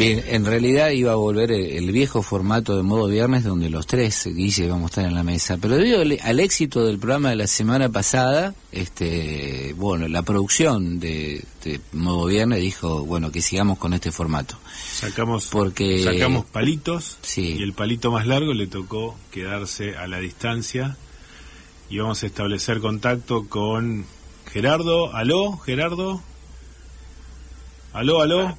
Bien, en realidad iba a volver el, el viejo formato de modo viernes donde los tres, Guille, íbamos a estar en la mesa. Pero debido al, al éxito del programa de la semana pasada, este, bueno, la producción de, de modo viernes dijo, bueno, que sigamos con este formato. Sacamos, Porque- sacamos palitos Sí. y el palito más largo le tocó quedarse a la distancia y vamos a establecer contacto con Gerardo. ¿Aló, Gerardo? ¿Aló, aló?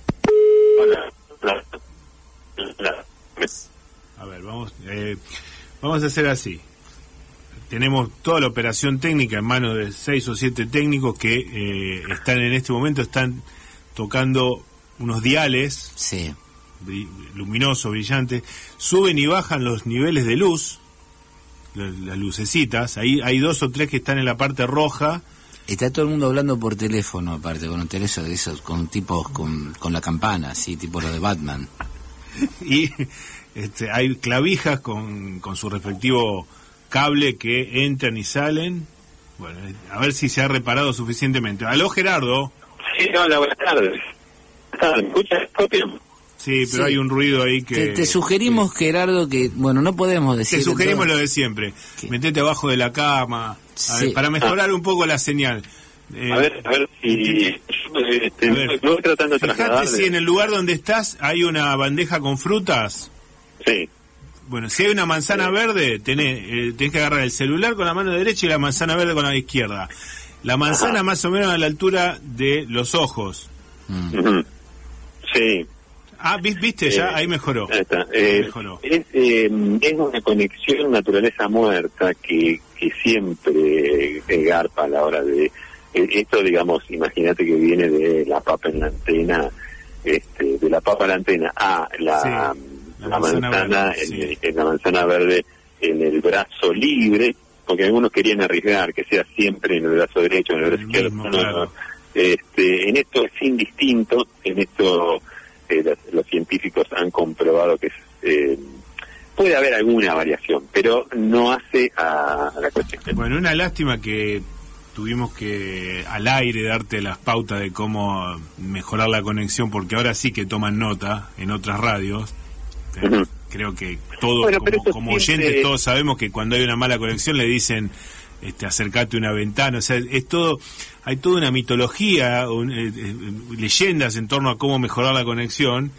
A ver, vamos, eh, vamos a hacer así. Tenemos toda la operación técnica en manos de seis o siete técnicos que eh, están en este momento, están tocando unos diales Sí. bri- luminosos, brillantes, suben y bajan los niveles de luz, la- las lucecitas, ahí hay dos o tres que están en la parte roja, Está todo el mundo hablando por teléfono, aparte, con un teléfono de esos, con tipos con, con la campana, así, tipo lo de Batman. y este, hay clavijas con, con su respectivo cable que entran y salen. Bueno, a ver si se ha reparado suficientemente. Aló, Gerardo. Sí, hola, buenas tardes. ¿Me escuchas? Sí, pero Sí. hay un ruido ahí que... Te, te sugerimos, Gerardo, que, bueno, no podemos decir... Te sugerimos todo- lo de siempre. ¿Qué? Metete abajo de la cama, a Sí. ver, para mejorar un poco la señal. Eh, A ver, a ver si... Este, A ver. lo voy tratando de Fíjate trasladar. si en el lugar donde estás hay una bandeja con frutas. Sí, Bueno, si hay una manzana verde, tenés, eh, tenés que agarrar el celular con la mano derecha y la manzana verde con la izquierda. La manzana más o menos a la altura de los ojos. Mm. sí. Ah, ¿vis- ¿viste? Ya Eh, ahí mejoró. Ahí está. Eh, Mejoró. es, eh, es una conexión naturaleza muerta que, que siempre eh, garpa a la hora de... esto, digamos, imagínate que viene de la papa en la antena, este, de la papa a la antena a la, Sí, la la manzana manzana, verde, en, sí. en la manzana verde en el brazo libre, porque algunos querían arriesgar que sea siempre en el brazo derecho, en el brazo El izquierdo. mismo, claro. Este, en esto es indistinto, en esto eh, los, los científicos han comprobado que eh, puede haber alguna variación, pero no hace a, a la cuestión. Bueno, una lástima que tuvimos que al aire darte las pautas de cómo mejorar la conexión, porque ahora sí que toman nota en otras radios. Ujú. Creo que todos, Bueno, como, eso como siempre- oyentes, todos sabemos que cuando hay una mala conexión le dicen este, acercate a una ventana. O sea, es todo, hay toda una mitología, un- eh, eh, leyendas en torno a cómo mejorar la conexión.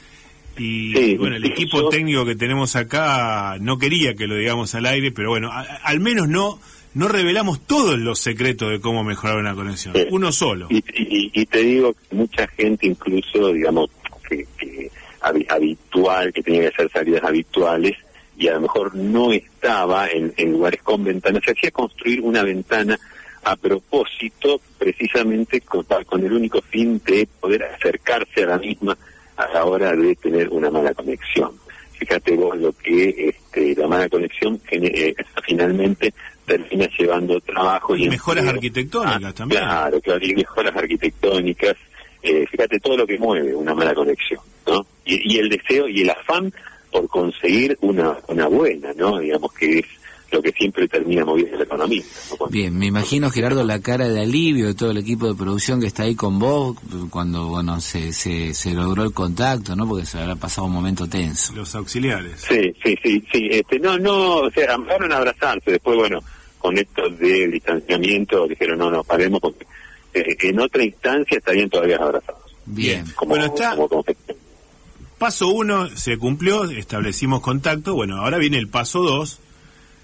Y Sí, bueno, el equipo yo- técnico que tenemos acá no quería que lo digamos al aire, pero bueno, a- al menos no no revelamos todos los secretos de cómo mejorar una conexión. Sí. Uno solo. Y, y- y te digo mucha gente, incluso, digamos, que, que habi- habitual, que tenía que hacer salidas habituales, y a lo mejor no estaba en, en lugares con ventanas, se hacía construir una ventana a propósito, precisamente con, con el único fin de poder acercarse a la misma a la hora de tener una mala conexión. Fíjate vos lo que este, la mala conexión eh, finalmente termina llevando trabajo y, Y mejoras empleo. arquitectónicas Ah, también. Claro, claro, y mejoras arquitectónicas. Eh, fíjate todo lo que mueve una mala conexión, ¿no? Y, y el deseo y el afán por conseguir una, una buena, ¿no? Digamos que es lo que siempre termina moviendo la economía. Bien, me imagino, Gerardo, la cara de alivio de todo el equipo de producción que está ahí con vos cuando, bueno, se, se, se logró el contacto, ¿no? Porque se habrá pasado un momento tenso. Los auxiliares. Sí, sí, sí, sí. Este, no, no, o sea, empezaron a abrazarse. Después, bueno, con esto de distanciamiento, dijeron, no, no, paremos porque eh, en otra instancia estarían todavía abrazados. Bien. Como, Bueno, está- como confección. Paso uno se cumplió, establecimos contacto. Bueno, ahora viene el paso dos,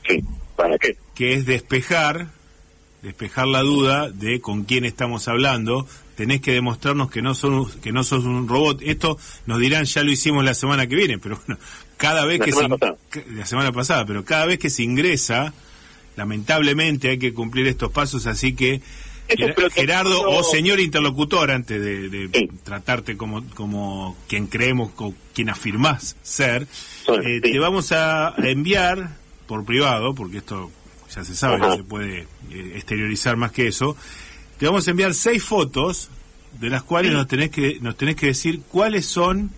Sí, ¿para qué? que es despejar, despejar la duda de con quién estamos hablando. Tenés que demostrarnos que no son que no sos un robot. Esto nos dirán ya lo hicimos la semana que viene, pero bueno, cada vez La que semana se, la semana pasada, pero cada vez que se ingresa, lamentablemente hay que cumplir estos pasos, así que Ger- Gerardo o señor interlocutor antes de, de Sí. tratarte como como quien creemos o quien afirmás ser, eh, te vamos a enviar por privado, porque esto ya se sabe, no se puede eh, exteriorizar más que eso. Te vamos a enviar seis fotos de las cuales nos tenés que nos tenés que decir cuáles son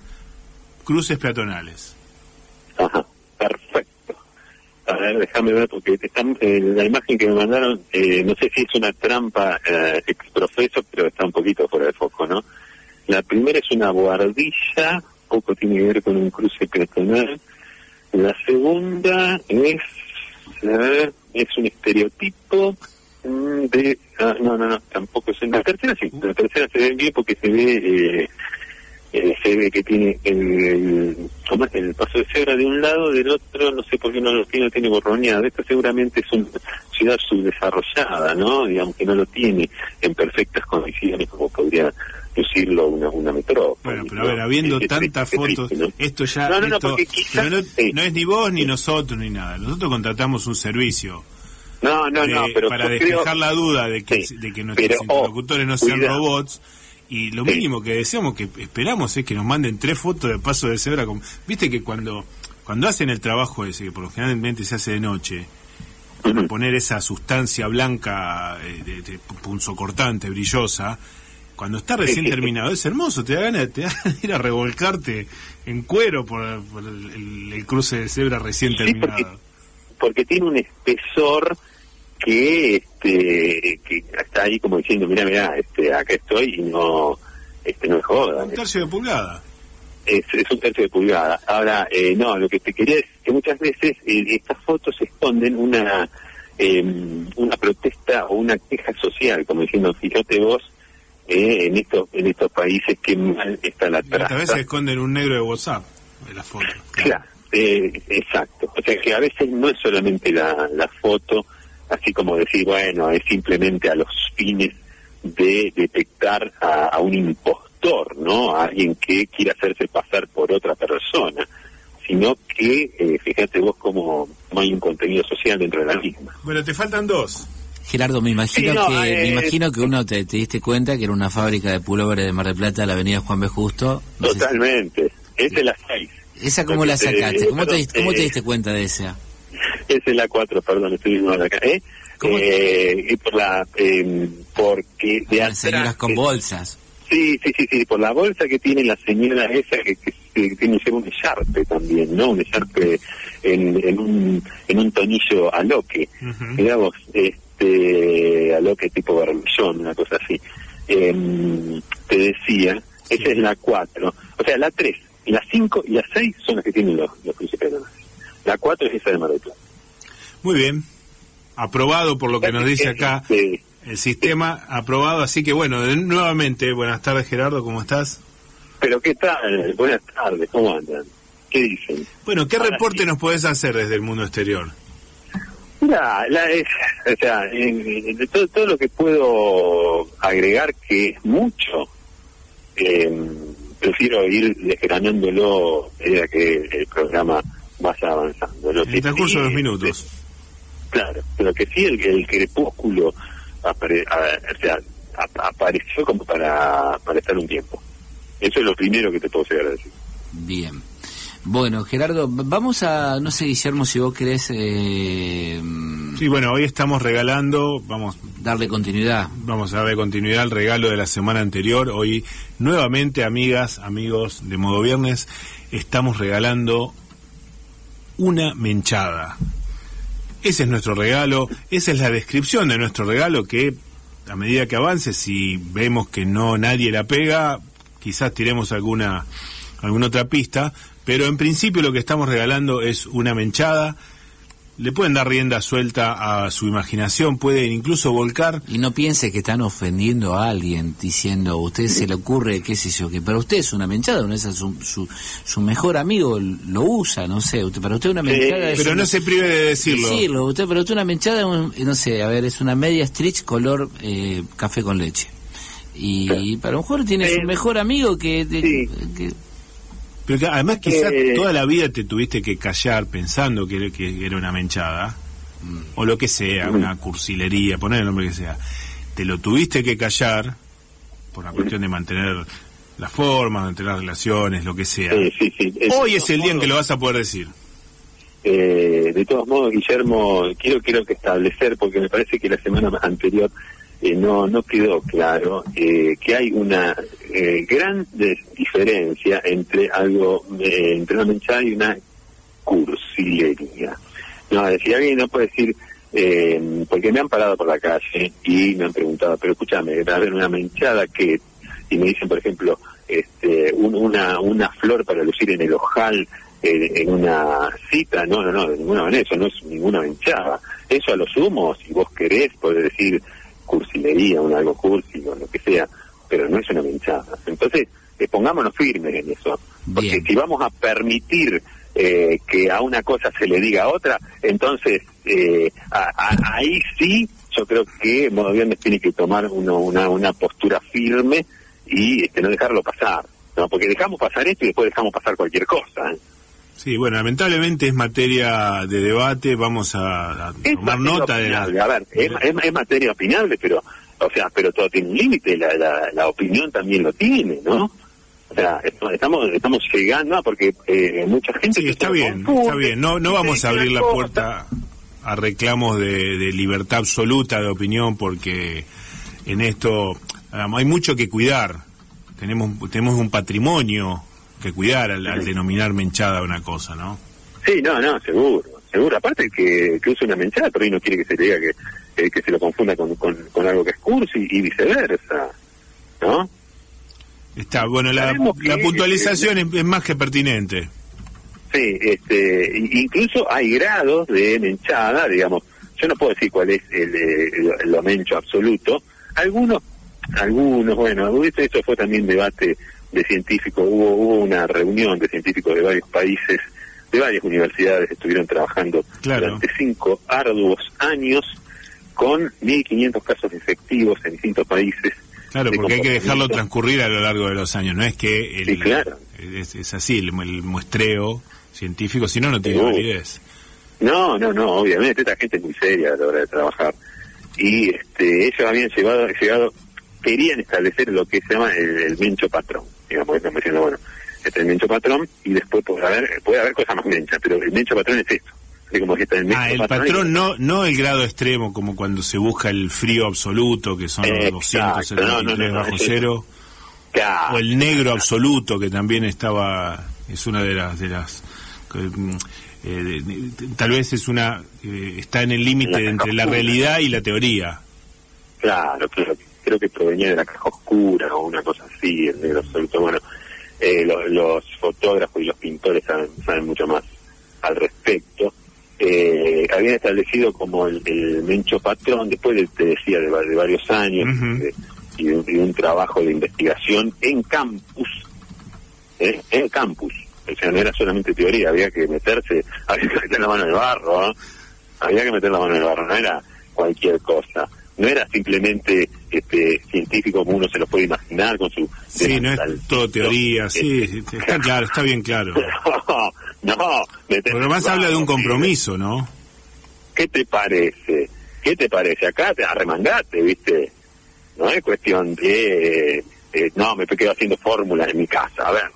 cruces peatonales. Ajá, perfecto. A ver, déjame ver, porque están, eh, la imagen que me mandaron, eh, no sé si es una trampa eh, exprofeso, pero está un poquito fuera de foco, ¿no? La primera es una buhardilla tampoco tiene que ver con un cruce peatonal. La segunda es, es un estereotipo mm, de... Ah, no, no, no, tampoco es... La tercera sí, la tercera se ve bien porque se ve... Eh, eh, se ve que tiene el, el paso de cebra de un lado, del otro, no sé por qué no lo tiene, tiene borroneado. Esto seguramente es una ciudad subdesarrollada, ¿no? Digamos que no lo tiene en perfectas condiciones como podría lucirlo una, una metrópoli. Bueno, pero a ver, habiendo tantas fotos, esto ya. No, no, esto, no, no, es ni vos ni nosotros ni nada. Nosotros contratamos un servicio. No, no, no, pero para despejar la duda de que, de que nuestros interlocutores no sean robots y lo mínimo que deseamos, que esperamos, es que nos manden tres fotos de paso de cebra. Viste que cuando cuando hacen el trabajo ese, que por lo generalmente se hace de noche, poner esa sustancia blanca, eh, de, de, punzocortante, brillosa, cuando está recién terminado, es hermoso, te da ganas, de ir a revolcarte en cuero por, el, cruce de cebra recién terminado. porque tiene un espesor que este que está ahí como diciendo mira mira este acá estoy y no este no es joda un tercio de pulgada. Es, es un tercio de pulgada. Ahora eh, no lo que te quería es que muchas veces eh, estas fotos esconden una eh, una protesta o una queja social como diciendo fíjate vos eh, en estos en estos países que mal está la a veces esconden un negro de WhatsApp de la foto claro, eh, exacto o sea que a veces no es solamente la, la foto así como decir, bueno, es simplemente a los fines de detectar a, un impostor, ¿no? A alguien que quiere hacerse pasar por otra persona, sino que, eh, fíjate vos cómo no hay un contenido social dentro de la misma. Bueno, te faltan dos. Gerardo, me imagino que me eh, imagino que uno te, diste cuenta que era una fábrica de pulóveres de Mar del Plata, la Avenida Juan B. Justo. Totalmente. Esa es la seis. ¿Esa cómo la sacaste? ¿Cómo, te, ¿Cómo te diste cuenta de esa? es la 4, perdón, estoy viendo acá. ¿eh? Eh, y por la, eh, porque de Las señoras con bolsas. Sí, sí, sí, sí, por la bolsa que tiene la señora esa que, que, tiene un echarpe también, ¿no? Un echarpe en, en, un, en un tonillo aloque, digamos, este, aloque tipo barbillón, una cosa así. Eh, te decía, esa es la 4, o sea, la 3, la 5 y la 6 son las que tienen los, los principios La 4 es esa de Mar del Plata. Muy bien, aprobado por lo que nos dice acá el sistema, aprobado, así que bueno, nuevamente, buenas tardes Gerardo, ¿cómo estás? Pero ¿qué tal? Buenas tardes, ¿cómo andan? ¿Qué dicen? Bueno, ¿qué reporte nos podés hacer desde el mundo exterior? Mira, la, o sea, de todo, todo, lo que puedo agregar, que es mucho, eh, prefiero ir desgranándolo a que el programa vaya avanzando. en el transcurso de los minutos. Claro, pero que sí, el, el crepúsculo apareció como para, para estar un tiempo. Eso es lo primero que te puedo llegar a decir. Bien. Bueno, Gerardo, vamos a, no sé, Guillermo, si vos querés... Eh, sí, bueno, hoy estamos regalando, vamos... Darle continuidad. Vamos a darle continuidad al regalo de la semana anterior. Hoy, nuevamente, amigas, amigos de Modo Viernes, estamos regalando una menchada. Ese es nuestro regalo, esa es la descripción de nuestro regalo que a medida que avance, si vemos que no nadie la pega, quizás tiremos alguna alguna otra pista, pero en principio lo que estamos regalando es una menchada le pueden dar rienda suelta a su imaginación, pueden incluso volcar. Y no piense que están ofendiendo a alguien diciendo, a usted se le ocurre, qué sé yo, que para usted es una menchada, ¿no? es su, su, mejor amigo lo usa, no sé, usted, para usted una menchada Pero no se prive de decirlo. Decirlo, usted, para usted una menchada, no sé, a ver, es una media stretch color eh, café con leche. Y para un mejor tiene su mejor amigo que, que pero además quizás toda la vida te tuviste que callar pensando que, que era una menchada, o lo que sea, una cursilería, poner el nombre que sea. Te lo tuviste que callar por la cuestión de mantener la forma, mantener las relaciones, lo que sea. Hoy es el día en que lo vas a poder decir. Eh, de todos modos, Guillermo, quiero quiero que establecer, porque me parece que la semana anterior eh, no, no quedó claro eh, que hay una eh, gran diferencia entre algo, entre una menchada y una cursilería. No, decía alguien no puede decir, porque me han parado por la calle y me han preguntado, pero escúchame, va a haber una menchada que, y me dicen, por ejemplo, este, una, una flor para lucir en el ojal en una cita, no, no, no, de ninguna manera, eso no es ninguna menchada. Eso a lo sumo, si vos querés, podés decir cursilería, un algo cursi o lo que sea, pero no es una menchada. Entonces, eh, pongámonos firmes en eso, porque si vamos a permitir eh, que a una cosa se le diga a otra, entonces eh, ahí sí yo creo que Modo Viernes tiene que tomar uno, una, una postura firme y este, no dejarlo pasar, ¿no? porque dejamos pasar esto y después dejamos pasar cualquier cosa. Sí, bueno, lamentablemente es materia de debate, vamos a, tomar nota de la... A ver, es, es, materia opinable, pero, o sea, pero todo tiene un límite, la, la, opinión también lo tiene, ¿no? O sea, estamos estamos llegando porque eh, mucha gente... Sí, está bien, está bien, no, no vamos a abrir la puerta a reclamos de, de libertad absoluta de opinión porque en esto hay mucho que cuidar, tenemos, tenemos un patrimonio que cuidar al, denominar menchada una cosa, ¿no? Sí, no, no, seguro, seguro. Aparte que, que usa una menchada, pero ahí no quiere que se le diga que, que se lo confunda con, con, algo que es cursi y viceversa, ¿no? Está, bueno, la, la puntualización es, más que pertinente. Sí, este, incluso hay grados de menchada, digamos, yo no puedo decir cuál es el, el, lo mencho absoluto, algunos, algunos, bueno, esto fue también debate de científicos, hubo, hubo una reunión de científicos de varios países, de varias universidades, estuvieron trabajando durante cinco arduos años con 1.500 casos efectivos en distintos países. Claro, porque hay que dejarlo transcurrir a lo largo de los años, no es que el, claro. es, así el, muestreo científico, si no, no tiene validez. No, no, no, obviamente, esta gente es muy seria a la hora de trabajar. Y este, ellos habían llevado, llegado, querían establecer lo que se llama el, el mencho patrón digamos, estamos diciendo, bueno, este es el mencho patrón y después puede haber, puede haber cosas más menchas, pero el mencho patrón es esto. Como que está el ah, el patrón, no no el grado extremo, como cuando se busca el frío absoluto, que son los 273 bajo cero. O el negro absoluto, que también estaba, es una de las, de las eh, tal vez es una, eh, está en el límite entre la realidad y la teoría. Claro, claro creo que provenía de la caja oscura o una cosa así, el negro absoluto. Bueno, eh, los fotógrafos y los pintores saben, mucho más al respecto. Eh, habían establecido como el, mencho patrón, después de, te decía, de, varios años y, de, un trabajo de investigación en campus, ¿eh? en campus. O sea, no era solamente teoría, había que meterse, había que meter la mano en el barro, había que meter la mano en el barro, no era cualquier cosa no era simplemente este científico como uno se lo puede imaginar con su sí no es todo teoría sí está claro está bien claro. No, no pero además habla de un compromiso no qué te parece qué te parece acá te arremangate viste no es cuestión de eh, no me quedo haciendo fórmulas en mi casa a ver.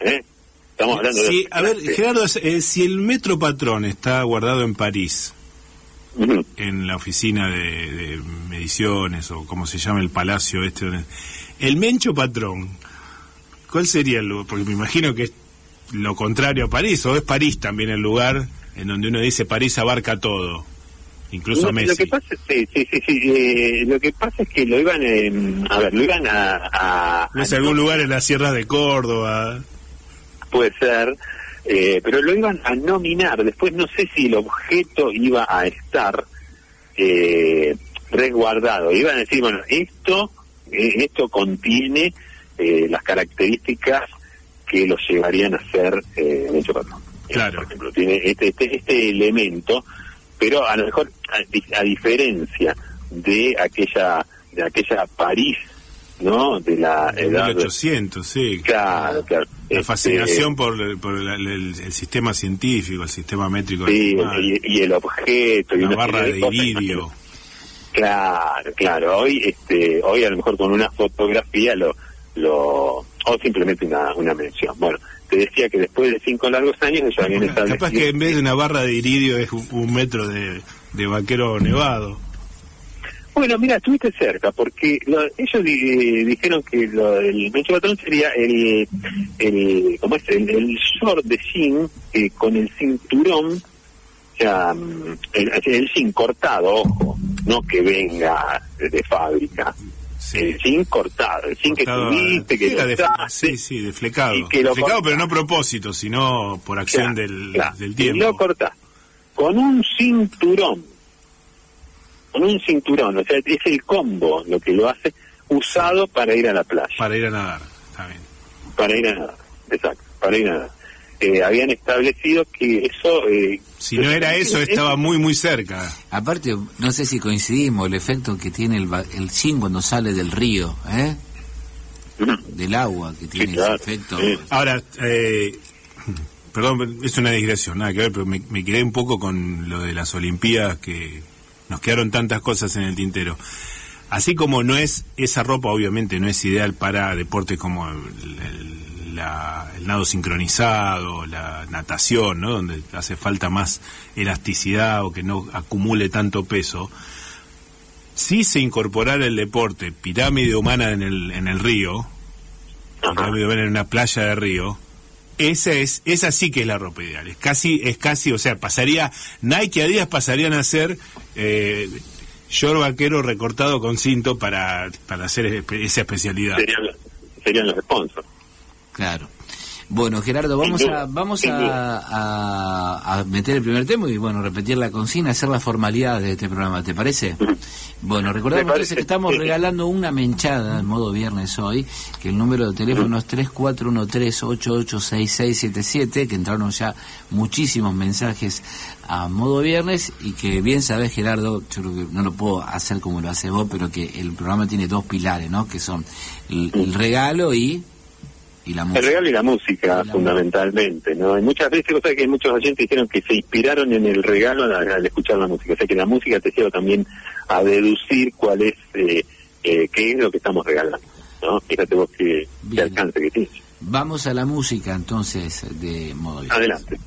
¿eh? estamos hablando de a ver Gerardo eh, si el metro patrón está guardado en París en la oficina de, mediciones o como se llama el palacio este. El Mencho Patrón, ¿cuál sería el lugar? Porque me imagino que es lo contrario a París, o es París también el lugar en donde uno dice París abarca todo, incluso Messi. Lo que pasa, sí, sí, sí, eh, lo que pasa es que lo iban, a ver, lo iban a... ¿No es algún lugar en las sierras de Córdoba? Puede ser, eh, pero lo iban a nominar. Después no sé si el objeto iba a estar eh, resguardado. Iban a decir, bueno, esto, eh, esto contiene las características que lo llevarían a ser eh, hecho patrón. Claro. Por ejemplo, tiene este, este, este elemento, pero a lo mejor, a, a diferencia de aquella de aquella París ¿no? De la edad. 1800, sí. Claro, claro. La este, fascinación por, por el, sistema científico, el sistema métrico. Sí, y, el objeto. La y barra de iridio. Claro, claro. Hoy, este, hoy a lo mejor con una fotografía lo, lo o simplemente una, una mención. Bueno, te decía que después de cinco largos años ellos habían establecido... Capaz que en vez de una barra de iridio es un, metro de, de vaquero nevado. Bueno, mira, estuviste cerca, porque ellos dijeron que el mencho patrón sería el, el ¿cómo es? El, short de jean eh, con el cinturón, o sea, mm, el, el jean cortado, ojo, no que venga de, fábrica, Sí. El zinc cortado, el zinc que Cortado, tuviste, que lo usaste, sí, sí, deflecado. y que lo Deflecado, pero no a propósito, sino por acción Claro, del, claro. del Y tiempo. lo cortás con un cinturón, con un cinturón, o sea, es el combo lo que lo hace usado para ir a la playa, Para ir a nadar, está bien. para ir a nadar, exacto, para ir a nadar. Eh, habían establecido que eso... Eh, Si no era eso, estaba muy, muy cerca. Aparte, no sé si coincidimos, el efecto que tiene el, el zinc cuando sale del río, ¿eh? del agua, que tiene claro, ese efecto. sí. Ahora, eh, perdón, es una digresión, nada que ver, pero me, me quedé un poco con lo de las Olimpiadas, que nos quedaron tantas cosas en el tintero. Así como no es, esa ropa obviamente no es ideal para deportes como el, el- la- el nado sincronizado, la natación, ¿no? Donde hace falta más elasticidad o que no acumule tanto peso. Si se incorporara el deporte pirámide humana en el, en el río, pirámide humana en una playa de río, esa es, esa sí que es la ropa ideal. Es casi, es casi, o sea, pasaría, Nike y Adidas pasarían a ser eh, short vaquero recortado con cinto para, para hacer esa especialidad. serían, los- serían los sponsors. Claro. Bueno, Gerardo, vamos a vamos a, a- a meter el primer tema y bueno, repetir la consigna, hacer las formalidades de este programa, ¿te parece? Bueno, recordamos entonces que estamos regalando una menchada en modo viernes hoy, que el número de teléfono es 3413886677, que entraron ya muchísimos mensajes a modo viernes y que bien sabes Gerardo, yo creo que no lo puedo hacer como lo hace vos, pero que el programa tiene dos pilares, ¿no? Que son el, el regalo y, y la música. El regalo y la música, la fundamentalmente, ¿no? Y muchas veces, vos sabés que muchos oyentes dijeron que se inspiraron en el regalo al, al escuchar la música. O sea que la música te lleva también a deducir cuál es, eh, eh, qué es lo que estamos regalando, ¿no? Fíjate vos qué, alcance que tiene. Vamos a la música entonces de modo. Adelante.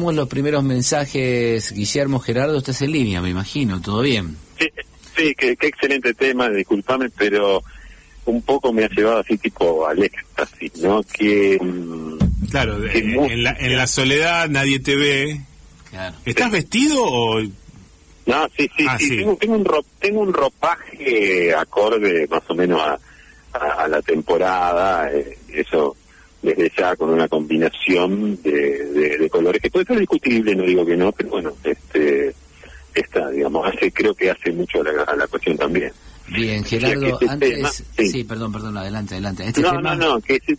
Tenemos los primeros mensajes. Guillermo Gerardo, estás en línea, me imagino, ¿todo bien? Sí, sí qué, qué excelente tema, discúlpame, pero un poco me ha llevado así tipo al éxtasis, ¿no? Que... mm, Claro, en, la, en la soledad nadie te ve. Claro. ¿Estás vestido o No, sí, sí, Ah, sí, sí. Tengo, tengo un ro- tengo un ropaje acorde más o menos a, a, a la temporada, eh, eso desde ya con una combinación de, de, de colores que puede ser discutible, no digo que no, pero bueno, este esta, digamos, hace creo que hace mucho a la, a la cuestión también. Bien, Gerardo, este antes... tema- sí. sí. perdón, perdón, adelante, adelante. Este no, tema... no, no, que ese,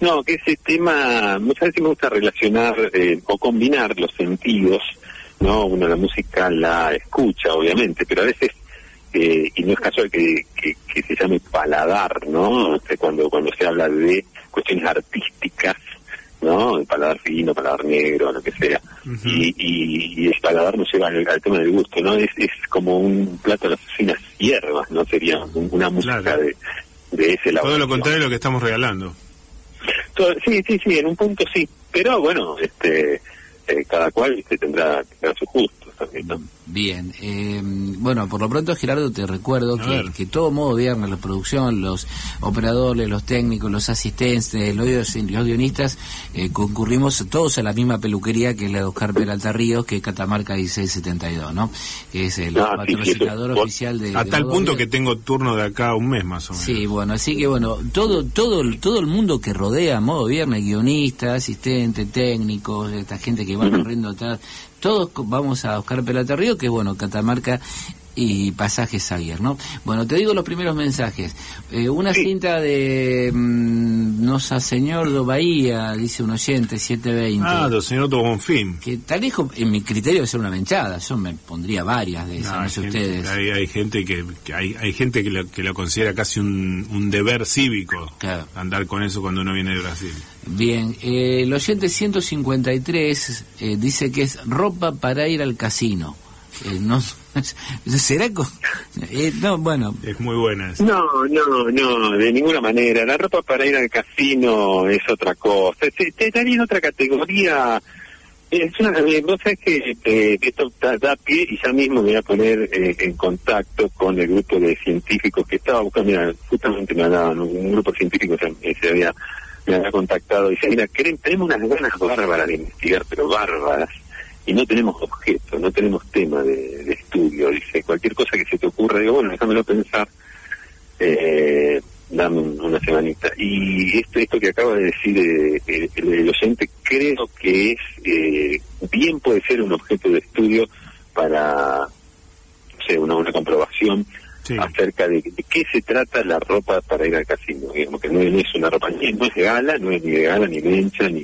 no, que ese tema, muchas veces me gusta relacionar eh, o combinar los sentidos ¿no? Uno la música la escucha, obviamente, pero a veces, eh, y no es casual que, que, que se llame paladar, ¿no? Este, cuando, cuando se habla de cuestiones artísticas, ¿no? El paladar fino, paladar negro, lo que sea. y, y, y el paladar nos lleva al, al tema del gusto, ¿no? Es, es como un plato de las finas hierbas, ¿no? Sería un- una música Claro. de, de ese lado. Todo lo contrario de lo que estamos regalando. Todo- Sí, sí, sí, en un punto sí. Pero bueno, este eh, cada cual ¿viste? tendrá, tendrá sus gustos Bien, eh, bueno, por lo pronto Gerardo te recuerdo que, que todo modo viernes, la producción, los operadores, los técnicos, los asistentes, los, los guionistas, eh, concurrimos todos a la misma peluquería que es la de Oscar Peralta Ríos, que es Catamarca 1672, ¿no? Que es el Ah, sí, sí, patrocinador eso- oficial de... A de tal Modo punto que tengo turno de acá a un mes más o menos. Sí, bueno, así que bueno, todo todo todo el mundo que rodea Modo Viernes, guionistas, asistentes, técnicos, esta gente que va corriendo atrás, todos vamos a Oscar Pelata Río, que bueno, Catamarca y Pasajes Saguier, ¿no? Bueno, te digo los primeros mensajes. Eh, una Sí. cinta de mm, Nosa Señor do Bahía, dice un oyente, 720. Ah, do señor do Bonfim. que tal lejos, en mi criterio, ser una menchada. Yo me pondría varias de esas, No, sé gente, ustedes. hay, hay gente que, que hay, hay gente que lo, que lo considera casi un, un deber cívico Claro. andar con eso cuando uno viene de Brasil. Bien, eh, el oyente 153 eh, dice que es ropa para ir al casino. Eh, no, ¿Será? eh, no, bueno, Es muy buena esa. No, no, no, de ninguna manera. La ropa para ir al casino es otra cosa. Te, te daría en otra categoría. Es una, eh, vos sabés que eh, esto da, da pie y ya mismo me voy a poner eh, en contacto con el grupo de científicos que estaba buscando, mira, justamente me hablaban, un grupo científico se, se había, me había contactado y dice, mira, queremos- tenemos unas ganas bárbaras de investigar, pero bárbaras, y no tenemos objeto, no tenemos tema de, de estudio, dice, cualquier cosa que se te ocurra, digo, bueno, déjamelo pensar, eh, dame un- una semanita. Y esto, esto que acaba de decir eh, el, el- el oyente, creo que es, eh, bien puede ser un objeto de estudio para, no sé, una, una comprobación Sí. acerca de, de qué se trata la ropa para ir al casino. Digamos que no, no es una ropa, ni, no es de gala, no es ni de gala, ni mencha, ni...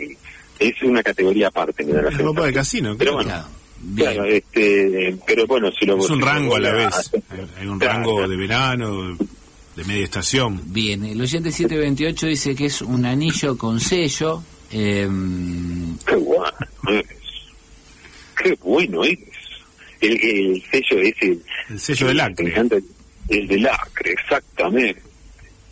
Es una categoría aparte, la Es ropa de casino, Pero claro. bueno, claro, bien. Claro, este, pero bueno, si lo Es un si rango a la vez. hacer- Hay, un Claro. rango de verano, de media estación. Bien, el oyente 728 dice que es un anillo con sello. eh, Qué bueno es. Qué bueno es. El, el sello ese. El sello del acre. el del acre, exactamente.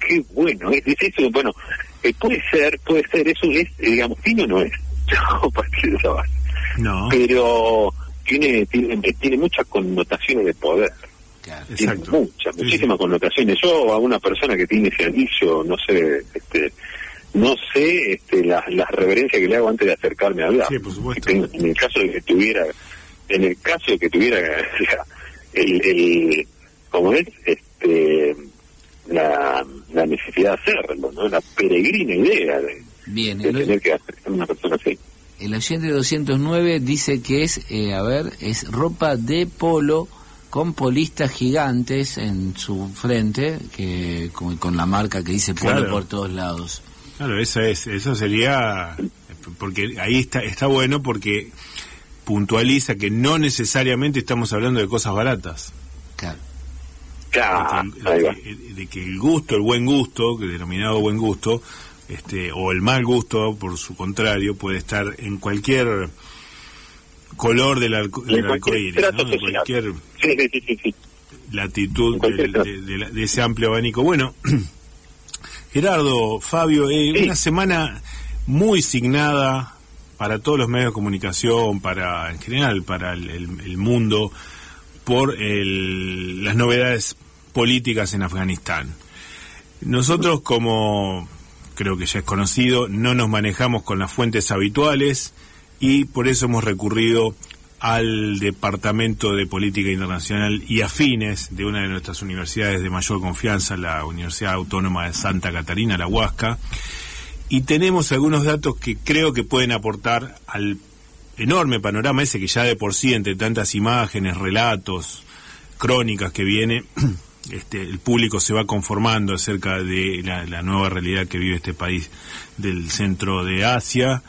Qué bueno es. es eso, bueno, eh, puede ser, puede ser, eso es, digamos, fino no es. No, Pero tiene, tiene, tiene muchas connotaciones de poder. claro. Tiene exacto. muchas, Sí, muchísimas connotaciones. Yo a una persona que tiene ese anillo, no sé, este, no sé este, las reverencias que le hago antes de acercarme a hablar. Sí, por supuesto. En, en el caso de que tuviera, en el caso de que tuviera el, el como es, este, la, la necesidad de hacerlo, ¿no? La peregrina idea de, Bien, de el, tener que hacer a una persona así. el oyente 209 dice que es, eh, a ver, es ropa de polo con polistas gigantes en su frente, que con, con la marca que dice polo Claro. por todos lados. Claro, eso es, eso sería, porque ahí está, está bueno porque puntualiza que no necesariamente estamos hablando de cosas baratas. Claro. Claro, de, que, de el gusto, el buen gusto, que denominado buen gusto, este, o el mal gusto, por su contrario, puede estar en cualquier color del, arco, del arcoíris, trato ¿no? en cualquier Sí, sí, sí, sí, sí. latitud del- de, de la- de ese amplio abanico. Bueno, Gerardo, Fabio, eh, una semana muy signada para todos los medios de comunicación, para en general para el, el- el mundo, por las novedades políticas en Afganistán. Nosotros, como creo que ya es conocido, no nos manejamos con las fuentes habituales y por eso hemos recurrido al Departamento de Política Internacional y afines de una de nuestras universidades de mayor confianza, la Universidad Autónoma de Santa Catarina, la Huasca, y tenemos algunos datos que creo que pueden aportar al enorme panorama ese que ya de por sí, entre tantas imágenes, relatos, crónicas que viene, este, el público se va conformando acerca de la, nueva realidad que vive este país del centro de Asia.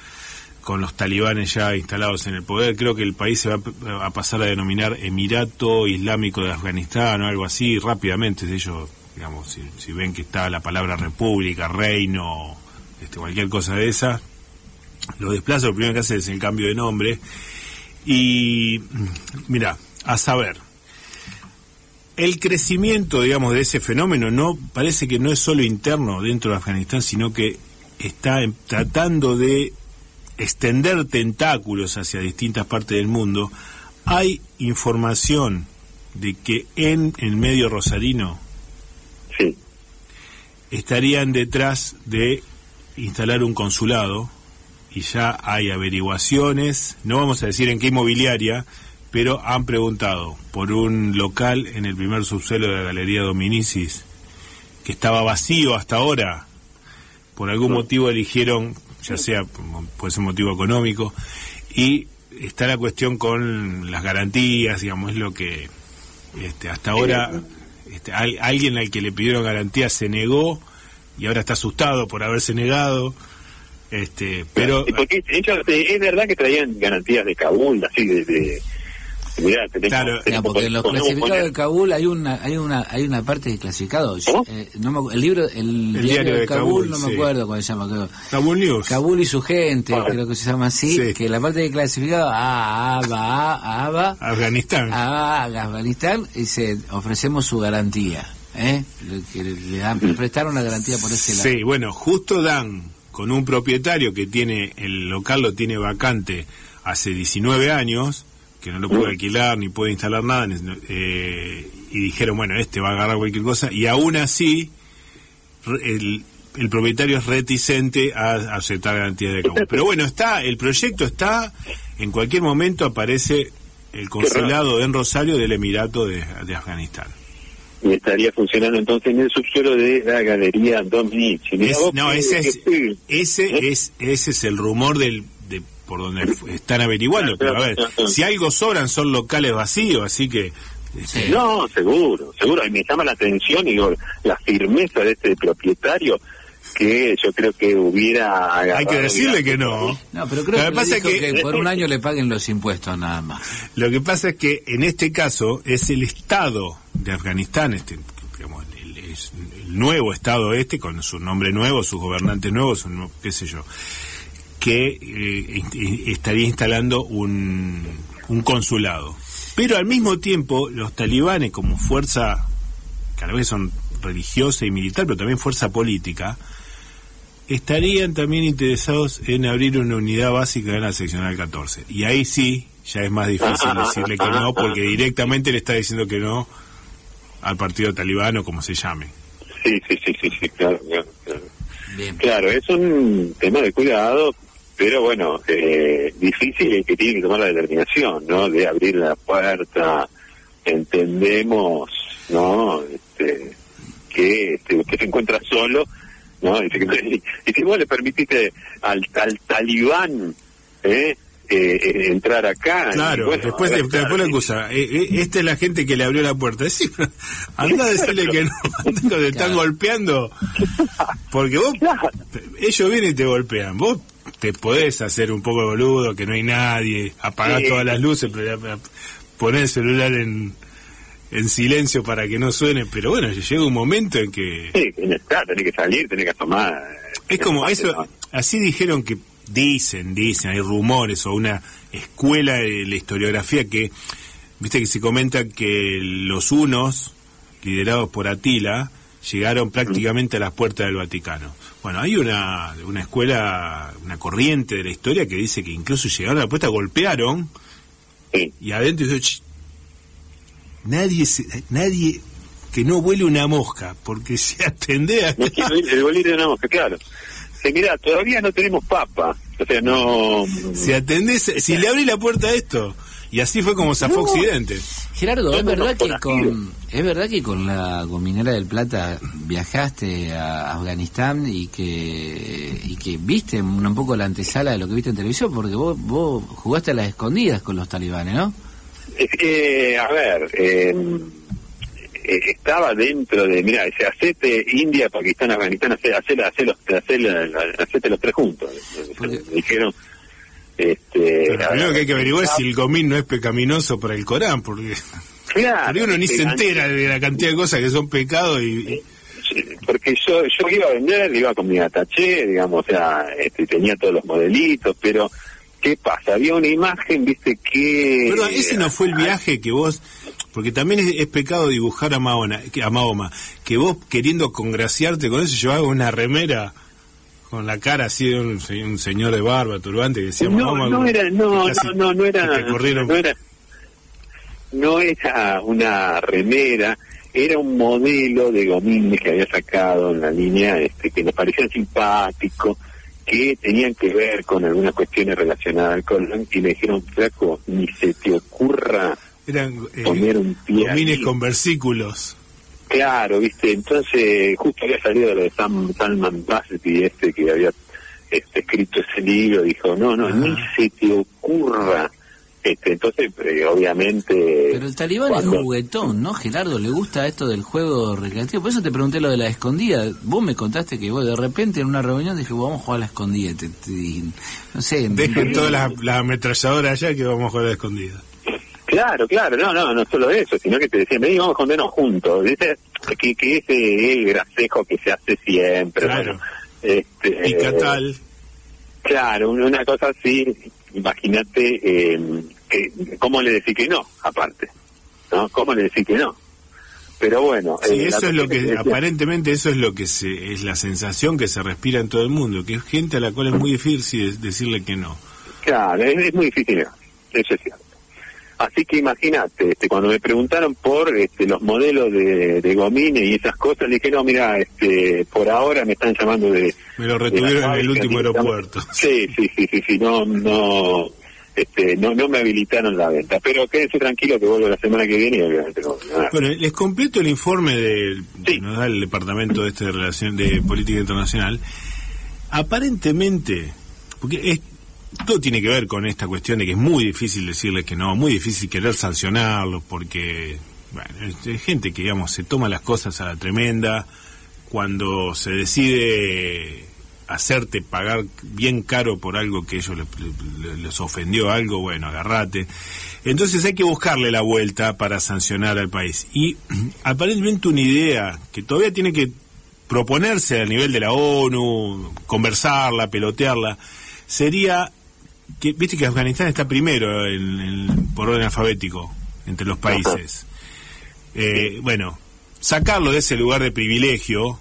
con los talibanes ya instalados en el poder. Creo que el país se va a pasar a denominar Emirato Islámico de Afganistán o algo así rápidamente. Ellos, digamos, si, si ven que está la palabra república, reino, este, cualquier cosa de esa, lo desplaza, lo primero que hace es el cambio de nombre. Y mira, a saber, el crecimiento, digamos, de ese fenómeno no parece que no es solo interno dentro de Afganistán, sino que está tratando de extender tentáculos hacia distintas partes del mundo. Hay información de que en el medio rosarino Sí. estarían detrás de instalar un consulado y ya hay averiguaciones, no vamos a decir en qué inmobiliaria, pero han preguntado por un local en el primer subsuelo de la Galería Dominicis que estaba vacío hasta ahora. Por algún motivo eligieron, ya sea por- puede ser un motivo económico, y está la cuestión con las garantías, digamos, es lo que este, hasta ahora este, al- alguien al que le pidieron garantías se negó y ahora está asustado por haberse negado. Este, pero Sí, porque ellos, eh, es verdad que traían garantías de Kabul, así de... de mirá, tenemos, Claro, tenemos- porque en los clasificados poner- de Kabul hay una hay una hay una parte de clasificados. Eh, no me el libro el, diario, de Kabul, no me acuerdo cómo se llama. creo. Kabul News. Kabul y su gente, Ah. creo que se llama así, Sí. que la parte de clasificado ah, ah, va, ah, va, Afganistán. a Afganistán dice ofrecemos su garantía, ¿eh? Le- le dan, le prestaron la garantía por ese lado. Sí, bueno, justo dan con un propietario que tiene el local lo tiene vacante hace 19 años, que no lo puede alquilar ni puede instalar nada, eh, y dijeron, bueno, este va a agarrar cualquier cosa, y aún así el, el propietario es reticente a aceptar garantías de Kabul. Pero bueno, está, el proyecto está, en cualquier momento aparece el consulado en Rosario del Emirato de, de Afganistán. Y estaría funcionando entonces en el subsuelo de la Galería Dominici. Es- no, ese es, ese ¿Eh? es, ese es el rumor del, de por donde están averiguando. Pero a ver, si algo sobran son locales vacíos, así que este. No, seguro, seguro. Y me llama la atención y digo, la firmeza de este propietario que yo creo que hubiera hay que decirle que no. No, pero creo Lo que, que pasa le dijo es que- que por un año le paguen los impuestos nada más. Lo que pasa es que en este caso es el Estado de Afganistán, este, digamos, el, es el nuevo Estado este, con su nombre nuevo, sus gobernantes nuevos, su qué sé yo, que eh, est- estaría instalando un, un consulado. Pero al mismo tiempo, los talibanes, como fuerza, que a la vez son religiosa y militar, pero también fuerza política, estarían también interesados en abrir una unidad básica en la seccional 14. Y ahí sí, ya es más difícil decirle que no, porque directamente le está diciendo que no al partido talibán o como se llame. Sí, sí, sí, sí, sí, claro, claro, claro. Bien. Claro, es un tema de cuidado, pero bueno, eh, difícil y que tiene que tomar la determinación, ¿no? De abrir la puerta. Entendemos, ¿no? Este, que este, usted se encuentra solo, ¿no? Y si vos le permitiste al, al talibán, ¿eh? Eh, eh, entrar acá. Claro, bueno, después, de- claro, después eh, eh, esta es la gente que le abrió la puerta. Sí, anda a decirle que no, anda te están Claro. golpeando. Porque vos, Claro. ellos vienen y te golpean. Vos te podés hacer un poco de boludo, que no hay nadie, apagar Sí. todas las luces, pero poner el celular en, en silencio para que no suene. Pero bueno, llega un momento en que... Sí, claro, tenés que salir, tenés que asomar. Es como eso, ¿no? así dijeron que dicen, dicen, hay rumores o una escuela de la historiografía que, viste que se comenta que los unos, liderados por Atila, llegaron prácticamente a las puertas del Vaticano. Bueno, hay una, una escuela, una corriente de la historia que dice que incluso llegaron a la puerta, golpearon Sí. y adentro dice, "Ch, nadie, se- nadie que no huele una mosca, porque si atendés a... No el bolir de una mosca, claro. Sí, mira, todavía no tenemos papa. O sea, no... Si atendés, si le abrí la puerta a esto. Y así fue como zafó Occidente. Gerardo, No, es no, verdad no, que con es verdad que con la con Minera del Plata viajaste a Afganistán y que y que viste un, un poco la antesala de lo que viste en televisión porque vos vos jugaste a las escondidas con los talibanes, ¿no? Es que, a ver, eh, estaba dentro de, mira, dice, hacete India, Pakistán, Afganistán, hace, hace, hace los, hace los tres juntos. Porque- Me dijeron, Este, Pero lo primero que hay que averiguar es si el gomín no es pecaminoso para el Corán, porque, Claro, porque uno ni se entera de la cantidad de cosas que son pecados y... Porque yo yo iba a vender, iba con mi ataché, digamos, o sea, este, tenía todos los modelitos, pero ¿qué pasa? Había una imagen, viste, que... Pero ese no fue el viaje que vos... Porque también es, es pecado dibujar a Mahoma, que, a Mahoma, que vos queriendo congraciarte con eso llevabas una remera con la cara así de un, un señor de barba, turbante, que decía no, Mahoma. no era, no, no, no, no era, no era, no era una remera, era un modelo de gomines que había sacado en la línea, este, que nos parecían simpáticos, que tenían que ver con algunas cuestiones relacionadas al colon, y me dijeron, flaco, ni se te ocurra Eran eh, poner un pie gomines ahí". con versículos. Claro, viste, entonces justo había salido lo de Sam, Salman Rushdie este que había este, escrito ese libro, dijo, no, no, Ah. ni se te ocurra. Este, entonces, eh, obviamente... Pero el talibán cuando- es juguetón, ¿no, Gerardo? ¿Le gusta esto del juego recreativo? Por eso te pregunté lo de la escondida. Vos me contaste que vos de repente en una reunión dije, vamos a jugar a la escondida. Te- te- no sé. Dejen todas las las ametralladoras allá que vamos a jugar a la escondida. Claro, claro, no, no, no solo eso, sino que te decían, vení, vamos a escondernos juntos. ¿viste? Que, que ese es el gracejo que se hace siempre. Claro. bueno, este, Y Catal, Claro, una una cosa así, imagínate, eh, que, ¿cómo le decís que no, aparte? ¿No? ¿Cómo le decís que no? Pero bueno... sí, eh, eso es lo que, decía- aparentemente eso es lo que se, es la sensación que se respira en todo el mundo, que es gente a la cual es muy difícil decirle que no. Claro, es, es muy difícil, eso es cierto. Así que imagínate, este, cuando me preguntaron por este, los modelos de, de gomines y esas cosas, le dije, no, mira, este, por ahora me están llamando de... Me lo retuvieron en el último aeropuerto. Sí, sí, sí, sí, sí, no, no, este, no, no me habilitaron la venta. Pero quédense tranquilo que vuelvo la semana que viene y obviamente no. nada. Bueno, les completo el informe del, Sí. que nos da el Departamento este de Relación de Política Internacional. Aparentemente, porque es, todo tiene que ver con esta cuestión de que es muy difícil decirles que no, muy difícil querer sancionarlos, porque bueno, es, gente que digamos se toma las cosas a la tremenda cuando se decide hacerte pagar bien caro por algo que ellos le- le- les ofendió algo, bueno, agarrate. Entonces hay que buscarle la vuelta para sancionar al país. Y aparentemente una idea que todavía tiene que proponerse a nivel de la ONU, conversarla, pelotearla, sería que, viste que Afganistán está primero en- en- por orden alfabético entre los países. Eh, bueno, sacarlo de ese lugar de privilegio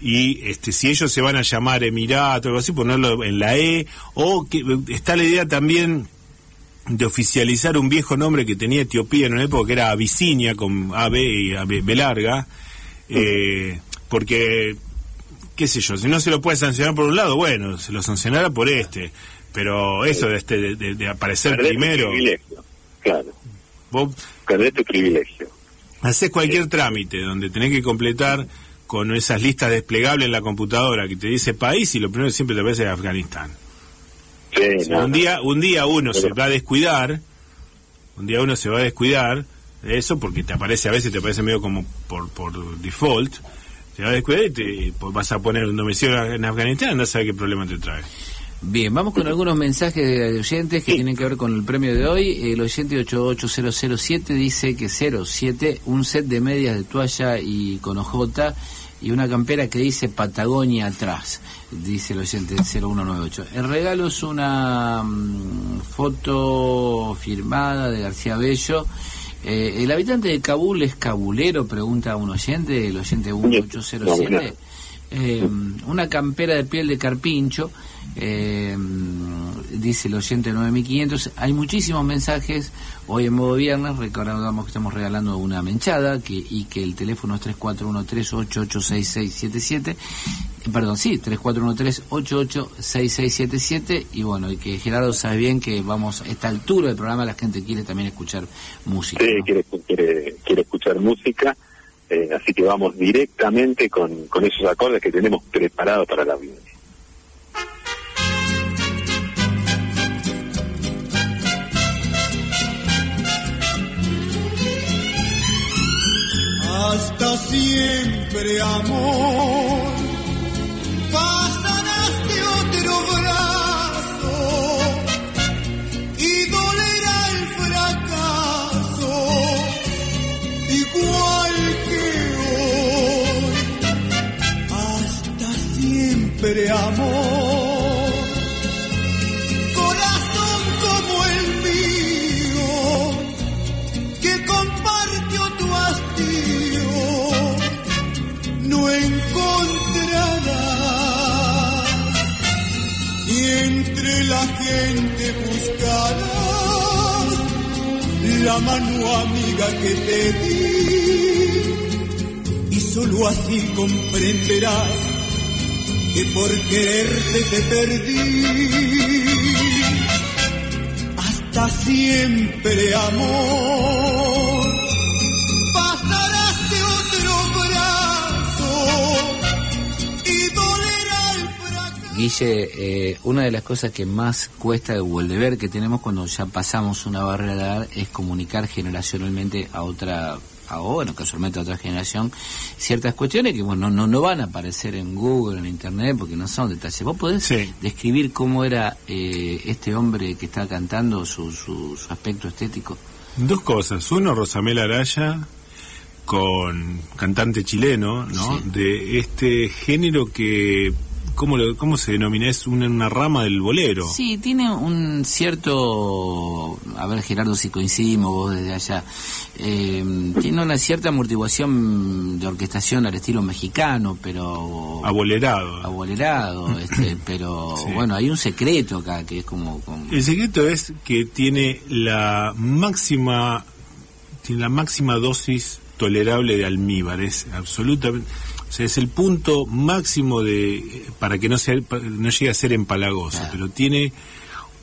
y este si ellos se van a llamar Emirato o algo así, ponerlo en la E, o que está la idea también de oficializar un viejo nombre que tenía Etiopía en una época que era Abisinia con AB y AB B larga, eh, porque, qué sé yo, si no se lo puede sancionar por un lado, bueno, se lo sancionará por este, pero eso de, este, de, aparecer Perdés tu primero, privilegio, Claro, vos perdés tu privilegio. haces cualquier trámite donde tenés que completar con esas listas desplegables en la computadora que te dice país y lo primero que siempre te aparece es Afganistán. Sí, no, un día un día uno se va a descuidar, un día uno se va a descuidar de eso porque te aparece a veces te aparece medio como por por default, te va a descuidar y te pues, vas a poner un domicilio en Afganistán, no sabes qué problema te trae. Bien, vamos con algunos mensajes de oyentes que Sí. tienen que ver con el premio de hoy. El oyente 88007 dice que 07, un set de medias de toalla y con ojota y una campera que dice Patagonia atrás, dice el oyente 0198. El regalo es una mm, foto firmada de García Bello. Eh, ¿El habitante de Kabul es kabulero? Pregunta un oyente, el oyente 1807. Eh, una campera de piel de carpincho, eh, dice el oyente 9500. Hay muchísimos mensajes hoy en modo viernes. Recordamos que estamos regalando una menchada que, y que el teléfono es 3413886677. Eh, Perdón, sí, 3413886677. Y bueno, y que Gerardo sabe bien que vamos a esta altura del programa, la gente quiere también escuchar música. Sí, ¿no? quiere, quiere, quiere escuchar música, eh, así que vamos directamente con, con esos acordes que tenemos preparados para la audiencia. Siempre, amor. La mano amiga que te di. Y solo así comprenderás que por quererte te perdí. Hasta siempre, amor. Guille, eh, una de las cosas que más cuesta o el deber que tenemos cuando ya pasamos una barrera de edad es comunicar generacionalmente a otra, a, bueno, casualmente a otra generación, ciertas cuestiones que bueno, no, no van a aparecer en Google, en Internet, porque no son detalles. ¿Vos podés Sí. describir cómo era eh, este hombre que está cantando, su, su, su aspecto estético? Dos cosas. Uno, Rosamel Araya, con cantante chileno, ¿no? Sí. De este género que, ¿cómo, lo- cómo se denomina? Es una, una rama del bolero. Sí, tiene un cierto, a ver Gerardo si coincidimos vos desde allá, eh, tiene una cierta amortiguación de orquestación al estilo mexicano, pero Abolerado. abolerado, este, pero Sí. bueno, hay un secreto acá que es como... como- El secreto es que tiene la máxima, tiene la máxima dosis tolerable de almíbar. Es absolutamente, o sea, es el punto máximo de para que no sea, no llegue a ser empalagoso, Claro. pero tiene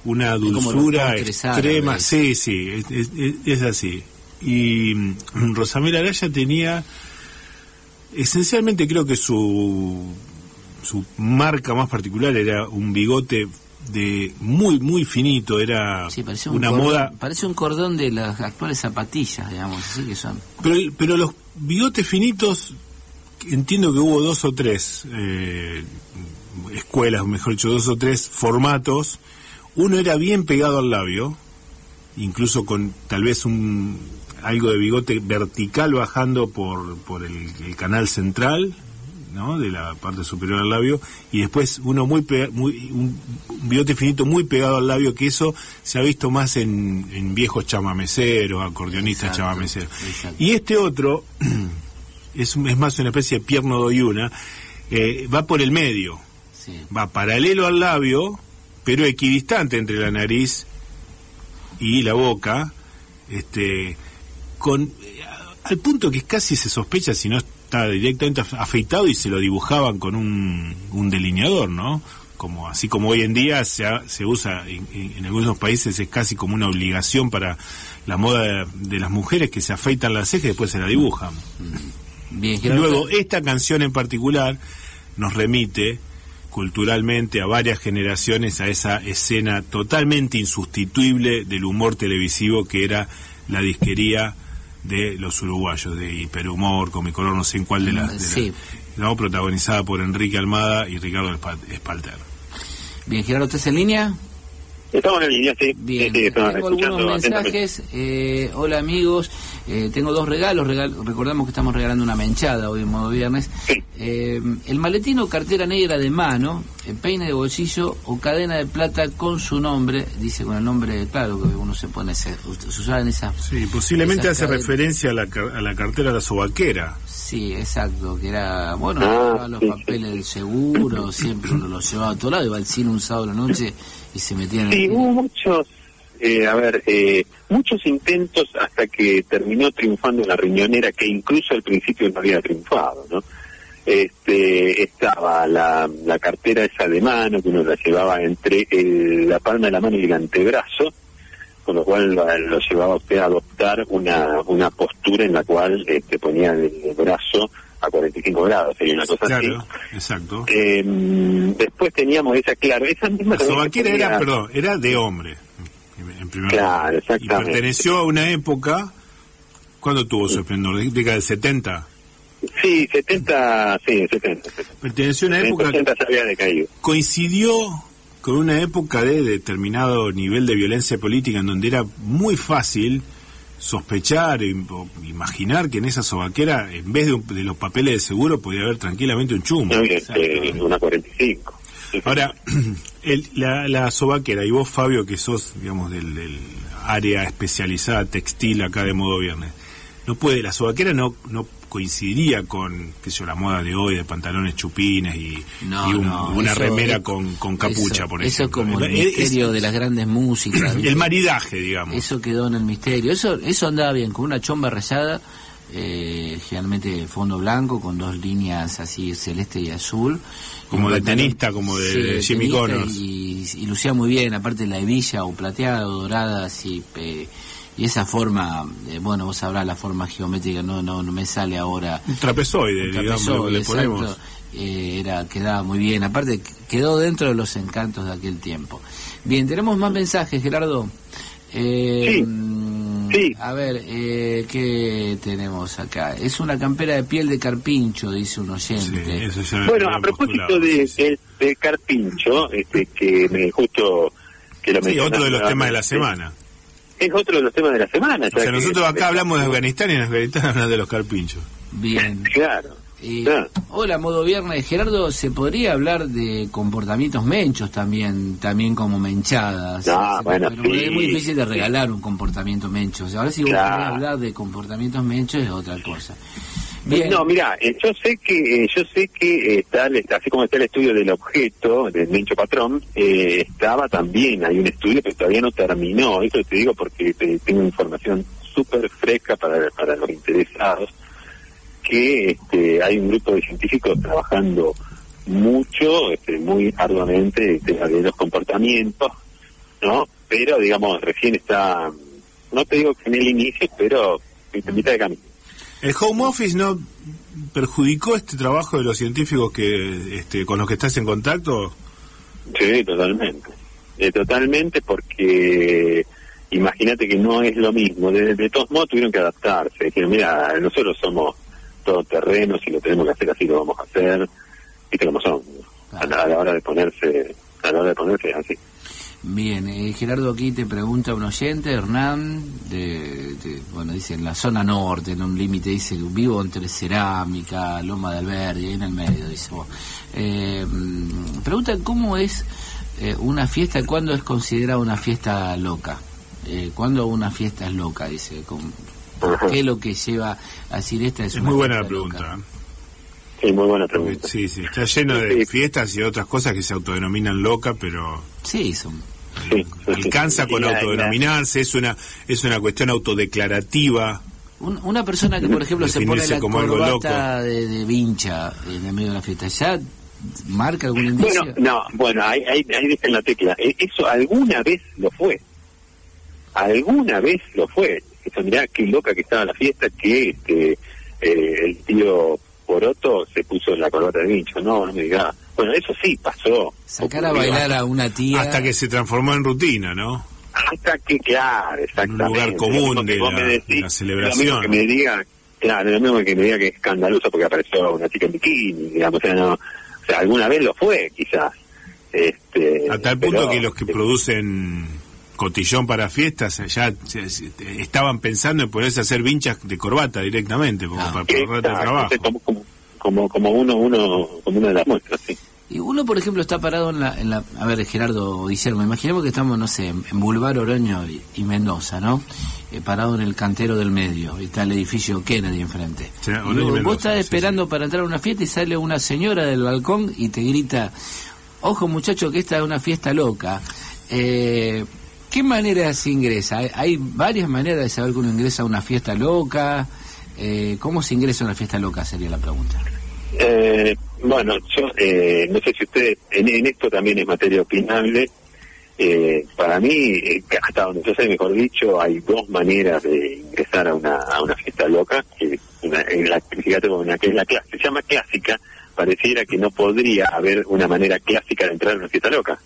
una dulzura extrema. Sí, sí, es, es- es- es así. Y mm, Rosamel Araya tenía, esencialmente creo que su su marca más particular era un bigote de muy muy finito era sí, parece un una cordón, moda parece un cordón de las actuales zapatillas, digamos, así que son. pero pero los bigotes finitos entiendo que hubo dos o tres eh, escuelas mejor dicho dos o tres formatos uno era bien pegado al labio incluso con tal vez un algo de bigote vertical bajando por por el, el canal central ¿no? de la parte superior al labio y después uno muy, pega- muy un, un bigote finito muy pegado al labio que eso se ha visto más en, en viejos chamameceros acordeonistas Exacto, chamameceros exacto. y este otro es, es más una especie de pierno doyuna eh, va por el medio Sí. va paralelo al labio, pero equidistante entre la nariz y la boca, este, con eh, al punto que casi se sospecha si no está directamente af- afeitado y se lo dibujaban con un, un delineador, ¿no? Como así como hoy en día se, ha- se usa en, en- algunos países es casi como una obligación para la moda de, de las mujeres que se afeitan las cejas y después se la dibujan. Y Gerardo, luego, esta canción en particular nos remite culturalmente a varias generaciones a esa escena totalmente insustituible del humor televisivo que era la disquería de los uruguayos, de Hiperhumor, Comicolor, no sé en cuál de las, de. ¿no? protagonizada por Enrique Almada y Ricardo Espa- Espalter. bien, Gerardo, ¿estás en línea? Estamos en línea, sí. Bien, Sí, sí, estamos tengo algunos mensajes. Eh, hola amigos, Eh, tengo dos regalos. regal- recordamos que estamos regalando una menchada hoy en modo viernes. Sí. Eh, el maletín o cartera negra de mano, el peine de bolsillo o cadena de plata con su nombre, dice con el nombre, claro, que uno se pone, se, se usaban esas. Sí, posiblemente esas hace referencia a la, a la cartera de la sobaquera. Sí, exacto, que era, bueno, Ah, los sí, papeles del seguro, siempre uno los llevaba a todo lado, iba al cine un sábado a la noche y se metía en Sí, el... hubo muchos, eh, a ver, eh, muchos intentos hasta que terminó triunfando la riñonera, que incluso al principio no había triunfado, ¿no? Este, estaba la, la cartera esa de mano, que uno la llevaba entre el- la palma de la mano y el antebrazo, con lo cual lo, lo llevaba a usted a adoptar una, una postura en la cual este, ponía el brazo a 45 grados, sería una cosa Claro, así. exacto. Eh, después teníamos esa, claro, esa misma La sobaquera era, ponía- perdón, era de hombre. en- primer Claro, lugar. Y exactamente. perteneció a una época. ¿Cuándo tuvo su esplendor? ¿De- ¿Década del 70? Sí, 70, sí, 70. 70. Perteneció a una época que 80 se había decaído. coincidió con una época de determinado nivel de violencia política en donde era muy fácil sospechar, imaginar que en esa sobaquera, en vez de, un- de los papeles de seguro, podía haber tranquilamente un chumbo. No, este, una 45. Ahora, el- la, la sobaquera, y vos, Fabio, que sos, digamos, del, del área especializada textil acá de modo viernes, no puede, la sobaquera no, no coincidiría con, qué sé yo, la moda de hoy, de pantalones chupines y, No, y un- no, una eso remera con, con capucha, eso- por Eso es ejemplo. como el es- misterio de las grandes músicas. el maridaje, digamos. Eso quedó en el misterio. Eso eso andaba bien, con una chomba rayada, eh, generalmente fondo blanco, con dos líneas así celeste y azul. Como Y de pantalón- tenista, como de Jimmy tenista Connors. Y, y lucía muy bien, aparte la hebilla o plateada o dorada, así. eh, y esa forma, eh, bueno, vos sabrás la forma geométrica, no no no me sale ahora. Un trapezoide, Un digamos, le ponemos. exacto. Eh, era quedaba muy bien aparte qu- quedó dentro de los encantos de aquel tiempo bien tenemos más mensajes Gerardo Eh, Sí. mm, Sí. a ver eh, qué tenemos acá es una campera de piel de carpincho dice un Sí, oyente eso ya lo Bueno, a propósito de, sí, sí. de, de Carpincho, este, que me justo que lo Sí, otro de los temas de la semana. Es otro de los temas de la semana. O sea, que- nosotros acá hablamos de Afganistán y en Afganistán hablan de los carpinchos. bien Claro. Eh, claro. hola, modo viernes. Gerardo, ¿se podría hablar de comportamientos menchos también, también como menchadas? Ah, Se- bueno, pero sí. Es muy difícil de regalar un comportamiento mencho. O sea, ahora si vos Claro. querés hablar de comportamientos menchos es otra cosa. No, mira, yo sé que yo sé que eh, el- así como está el estudio del objeto del Mencho Patrón, eh, estaba también hay un estudio que todavía no terminó. Eso te digo porque te- tengo información súper fresca para para los interesados que este, hay un grupo de científicos trabajando mucho, este, muy arduamente, este, de los comportamientos, ¿no? Pero, digamos, recién está, no te digo que en el inicio, pero en mitad de camino. ¿El home office no perjudicó este trabajo de los científicos que este, con los que estás en contacto? Sí, totalmente. Eh, totalmente porque imagínate que no es lo mismo. De, todos modos tuvieron que adaptarse. Dijeron, mira, nosotros somos todoterrenos y lo tenemos que hacer así, lo vamos a hacer. Viste cómo son. A la, a la hora de ponerse, a la hora de ponerse así. Bien, eh, Gerardo aquí te pregunta un oyente, Hernán, de, de- bueno, dice en la zona norte, en un límite, dice, vivo entre Cerámica, Loma de Alberdi, ahí en el medio, dice vos. Eh, pregunta cómo es eh, una fiesta, cuándo es considerada una fiesta loca. Eh, ¿Cuándo una fiesta es loca? Dice, ¿con- ¿por Ajá. qué lo que lleva a decir esta es, Es una muy buena la fiesta loca? pregunta. ¿eh? Sí, muy buena pregunta. sí, sí, está lleno de Sí. fiestas y otras cosas que se autodenominan loca, pero Sí, son Sí, sí, sí. alcanza con autodenominarse, es una es una cuestión autodeclarativa. Un- una persona que, por ejemplo, se pone la como algo corbata de, de vincha en el medio de la fiesta, ¿ya marca algún indicio? Bueno, no, bueno, ahí, ahí, ahí la tecla. E- Eso alguna vez lo fue. Alguna vez lo fue. Eso, mirá qué loca que estaba la fiesta, que este eh, el tío Poroto se puso la corbata de vincho. No, no me digas. Bueno, eso sí pasó. Sacar a bailar a una tía. Hasta que se transformó en rutina, ¿no? Hasta que, claro, exactamente. lugar común de la- me decís, de la celebración. Lo mismo que me diga, claro, lo mismo que me diga que es escandaloso porque apareció una chica en bikini, digamos, o sea, no, o sea, alguna vez lo fue, quizás. Este, A tal punto pero- que los que producen cotillón para fiestas ya se- se- estaban pensando en ponerse a hacer vinchas de corbata directamente, como Ah. para para el trabajo. como, como, como, como uno, uno, como una de las muestras, sí. Y uno, por ejemplo, está parado en la... En la a ver, Gerardo Guillermo, imaginemos que estamos, no sé, en Boulevard Oroño y, y Mendoza, ¿no? Eh, parado en el cantero del medio, y está el edificio Kennedy enfrente. Sí, Y Oroño y vos, Mendoza, vos estás sí, esperando para entrar a una fiesta y sale una señora del balcón y te grita, ojo muchacho que esta es una fiesta loca. Eh, ¿Qué manera se ingresa? Hay, hay varias maneras de saber que uno ingresa a una fiesta loca. Eh, ¿Cómo se ingresa a una fiesta loca? Sería la pregunta. Eh, bueno, yo eh, no sé si ustedes, en, en esto también es materia opinable. Eh, para mí, eh, hasta donde yo sé, mejor dicho, hay dos maneras de ingresar a una, a una fiesta loca. Una, en la, una que es la clásica, se llama clásica. Pareciera que no podría haber una manera clásica de entrar a una fiesta loca.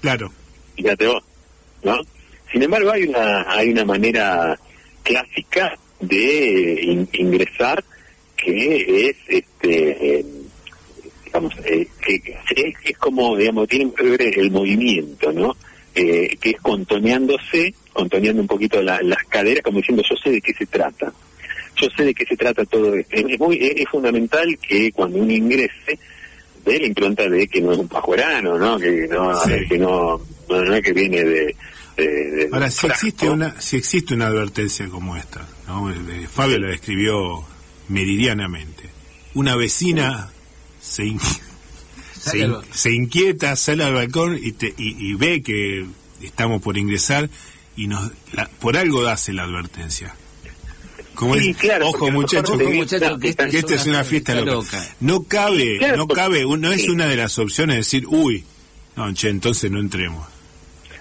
Claro. fíjate vos, ¿no? Sin embargo, hay una hay una manera clásica de in- ingresar que es, este, eh, digamos, eh, que, es, es como, digamos, tiene que ver el movimiento, ¿no? Eh, que es contoneándose contoneando un poquito la- las caderas, como diciendo, yo sé de qué se trata. Yo sé de qué se trata todo esto. Es, muy, es, es fundamental que cuando uno ingrese, dé la impronta de que no es un pajuerano, ¿no? Que no, Sí. que no, no, no es que viene de... de- de- Ahora, si frasco. existe una, si existe una advertencia como esta, ¿no? Eh, Fabio la describió meridianamente. Una vecina se, in- se, in- inquieta, sale al balcón y, te- y, y ve que estamos por ingresar y nos la- por algo hace la advertencia. Como Sí, claro, ojo muchachos, muchacho, no, que esta que esta es una fiesta loca. No cabe, Claro, no porque- cabe, no es sí. una de las opciones decir, uy, no, che, entonces no entremos.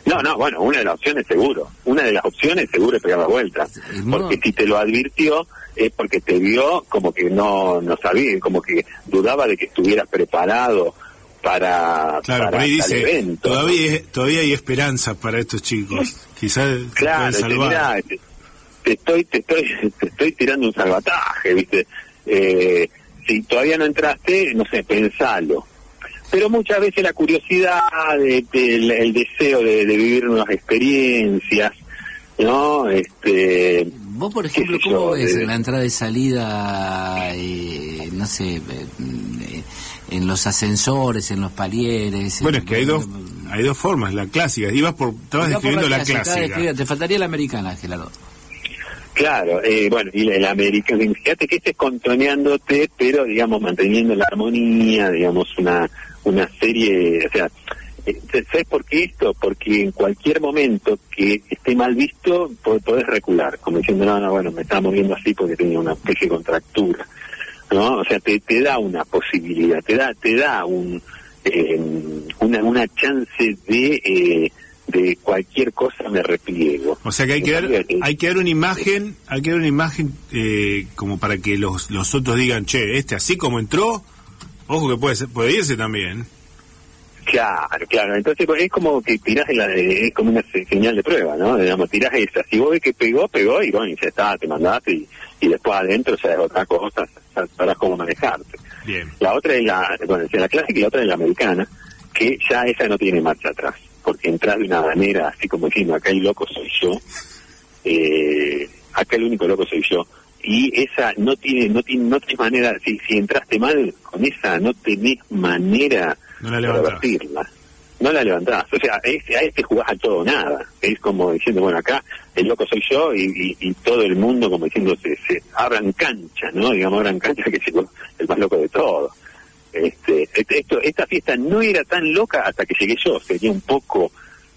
No, no, bueno, una de las opciones seguro. Una de las opciones seguro es pegar la vuelta. Porque si te lo advirtió es porque te vio como que no, no sabía, como que dudaba de que estuvieras preparado para, Claro, para por ahí dice, evento. todavía, todavía hay esperanza para estos chicos. Quizás se Claro, te, salvar. mirá, te, te estoy, te estoy, te estoy tirando un salvataje, viste. Eh, si todavía no entraste, no sé, pensalo. Pero muchas veces la curiosidad, de- de- el, el deseo de, de vivir nuevas experiencias, ¿no? Este, Vos, por ejemplo, ¿cómo yo, ves eh, la entrada y salida, eh, no sé, eh, en los ascensores, en los palieres? Bueno, en- es que hay dos, hay dos formas, la clásica. Ibas por, estabas por describiendo la clásica, Te faltaría la americana, Gerardo. Claro, eh, bueno, y el americano, fíjate que este es contoneándote, pero digamos manteniendo la armonía, digamos una una serie, o sea, ¿sabes por qué esto? Porque en cualquier momento que esté mal visto, po- podés recular, como diciendo, no, no, bueno, me estaba moviendo así porque tenía una especie de contractura, ¿no? O sea, te, te da una posibilidad, te da, te da un, eh, una, una chance de, eh, de cualquier cosa me repliego. O sea que hay que dar, hay que dar una imagen, hay que dar una imagen eh, como para que los, los otros digan, che, este así como entró, ojo que puede ser, puede irse también. Claro, claro. Entonces pues, es como que tirás la, es como una se- señal de prueba, ¿no? Digamos, tirás esa. Si vos ves que pegó, pegó y bueno, y ya está, te mandaste y, y después adentro ya es otra cosa, ya sabrás cómo manejarte. Bien. La otra es la, bueno, es la clásica y la otra es la americana, que ya esa no tiene marcha atrás, porque entras de una manera así como diciendo, acá el loco soy yo, eh, acá el único loco soy yo, y esa no tiene, no tiene, no tenés manera, si, si entraste mal con esa, no tenés manera No la revertirla. No la levantás, o sea, es, a este jugás a todo nada, es como diciendo, bueno, acá el loco soy yo y, todo el mundo como diciendo, se, se abran cancha, ¿no? Digamos, abran cancha que es el más loco de todo. Este, este- esto, esta fiesta no era tan loca hasta que llegué yo, sería un poco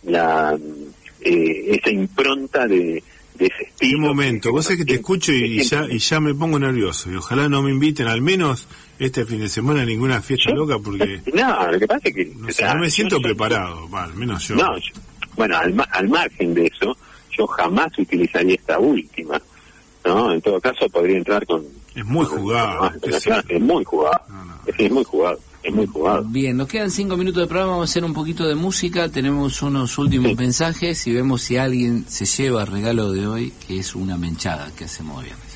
la eh, esa impronta de, de ese ¿Qué estilo. momento? Vos sabés que te escucho y, y ya, y ya me pongo nervioso. Y ojalá no me inviten al menos este fin de semana a ninguna fiesta Yo- loca porque No, lo que pasa es que... no, o sé, sea, no me yo- siento yo- preparado, va, al menos yo. No, yo- bueno, al, ma- al margen de eso, yo jamás utilizaría esta última, ¿no? En todo caso podría entrar con... Es muy jugado, con- es muy jugado, No, no. es, es muy jugado, es muy jugado. Bien, nos quedan cinco minutos de programa, vamos a hacer un poquito de música, tenemos unos últimos Sí. mensajes y vemos si alguien se lleva el regalo de hoy, que es una menchada que hacemos viernes.